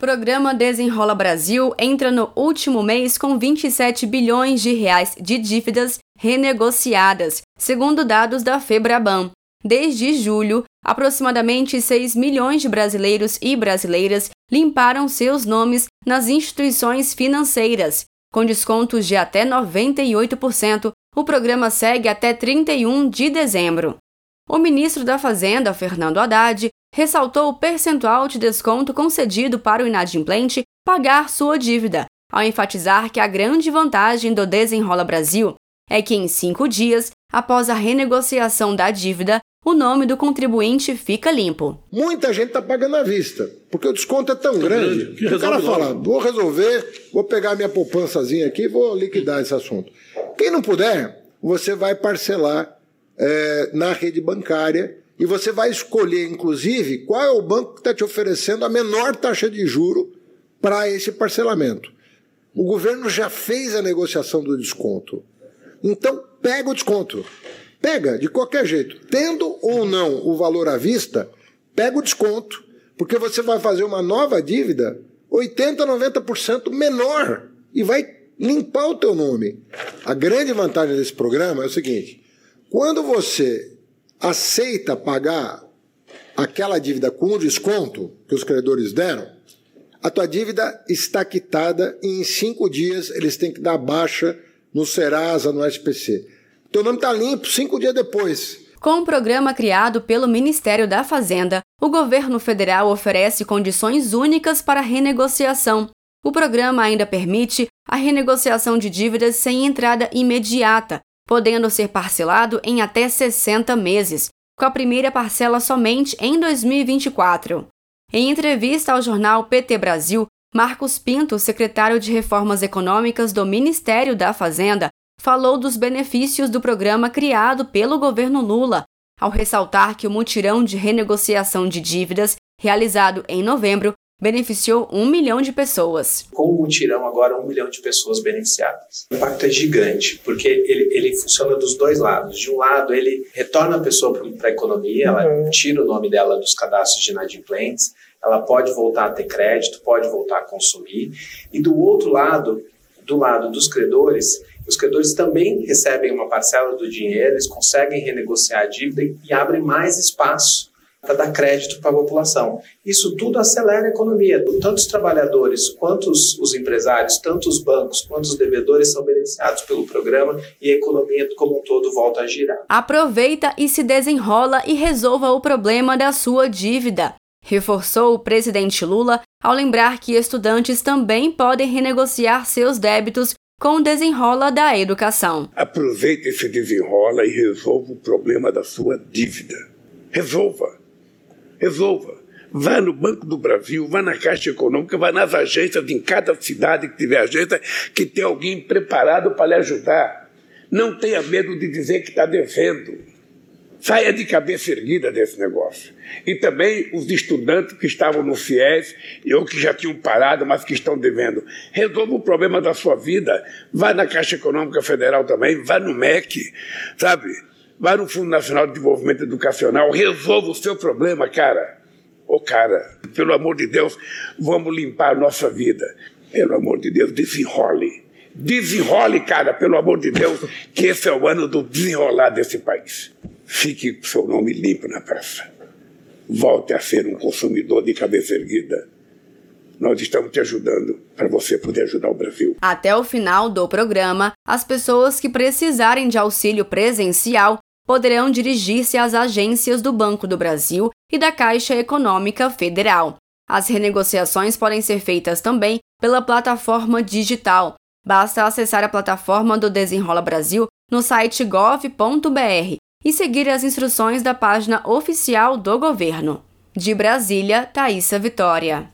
Programa Desenrola Brasil entra no último mês com 27 bilhões de reais de dívidas renegociadas, segundo dados da Febraban. Desde julho, aproximadamente 6 milhões de brasileiros e brasileiras limparam seus nomes nas instituições financeiras. Com descontos de até 98%, o programa segue até 31 de dezembro. O ministro da Fazenda, Fernando Haddad, ressaltou o percentual de desconto concedido para o inadimplente pagar sua dívida, ao enfatizar que a grande vantagem do Desenrola Brasil é que em cinco dias, após a renegociação da dívida, o nome do contribuinte fica limpo. Muita gente está pagando à vista, porque o desconto é tão grande, grande que, que o cara fala: vou resolver, vou pegar minha poupançazinha aqui e vou liquidar esse assunto. Quem não puder, você vai parcelar é, na rede bancária e você vai escolher, inclusive, qual é o banco que está te oferecendo a menor taxa de juro para esse parcelamento. O governo já fez a negociação do desconto. Então, pega o desconto. Pega, de qualquer jeito. Tendo ou não o valor à vista, pega o desconto, porque você vai fazer uma nova dívida 80, 90% menor e vai limpar o teu nome. A grande vantagem desse programa é o seguinte: quando você aceita pagar aquela dívida com o desconto que os credores deram, a tua dívida está quitada e em cinco dias eles têm que dar baixa no Serasa, no SPC. Teu nome está limpo cinco dias depois. Com o programa criado pelo Ministério da Fazenda, o governo federal oferece condições únicas para renegociação. O programa ainda permite a renegociação de dívidas sem entrada imediata, podendo ser parcelado em até 60 meses, com a primeira parcela somente em 2024. Em entrevista ao jornal PT Brasil, Marcos Pinto, secretário de Reformas Econômicas do Ministério da Fazenda, falou dos benefícios do programa criado pelo governo Lula, ao ressaltar que o mutirão de renegociação de dívidas, realizado em novembro, beneficiou um milhão de pessoas. Com o mutirão, agora um milhão de pessoas beneficiadas. O impacto é gigante, porque ele, ele funciona dos dois lados. De um lado, ele retorna a pessoa para a economia, ela uhum. tira o nome dela dos cadastros de inadimplentes, ela pode voltar a ter crédito, pode voltar a consumir. E do outro lado, do lado dos credores, os credores também recebem uma parcela do dinheiro, eles conseguem renegociar a dívida e abrem mais espaço para dar crédito para a população. Isso tudo acelera a economia. Tanto os trabalhadores, quanto os, os, empresários, tanto os bancos, quanto os devedores são beneficiados pelo programa e a economia como um todo volta a girar. Aproveita e se desenrola e resolva o problema da sua dívida. Reforçou o presidente Lula ao lembrar que estudantes também podem renegociar seus débitos com o desenrola da educação. Aproveite esse desenrola e resolva o problema da sua dívida. Resolva resolva. Vá no Banco do Brasil, vá na Caixa Econômica, vá nas agências, em cada cidade que tiver agência, que tem alguém preparado para lhe ajudar. Não tenha medo de dizer que está devendo. Saia de cabeça erguida desse negócio. E também os estudantes que estavam no FIES ou que já tinham parado, mas que estão devendo. Resolva o problema da sua vida. Vá na Caixa Econômica Federal também, vá no MEC, sabe? Vá no Fundo Nacional de Desenvolvimento Educacional, resolva o seu problema, cara. Ô, oh, cara, pelo amor de Deus, vamos limpar a nossa vida. Pelo amor de Deus, desenrole. Desenrole, cara, pelo amor de Deus, que esse é o ano do desenrolar desse país. Fique com seu nome limpo na praça. Volte a ser um consumidor de cabeça erguida nós estamos te ajudando para você poder ajudar o Brasil. Até o final do programa, as pessoas que precisarem de auxílio presencial poderão dirigir-se às agências do Banco do Brasil e da Caixa Econômica Federal. As renegociações podem ser feitas também pela plataforma digital. Basta acessar a plataforma do Desenrola Brasil no site gov.br e seguir as instruções da página oficial do governo. De Brasília, Thaisa Vitória.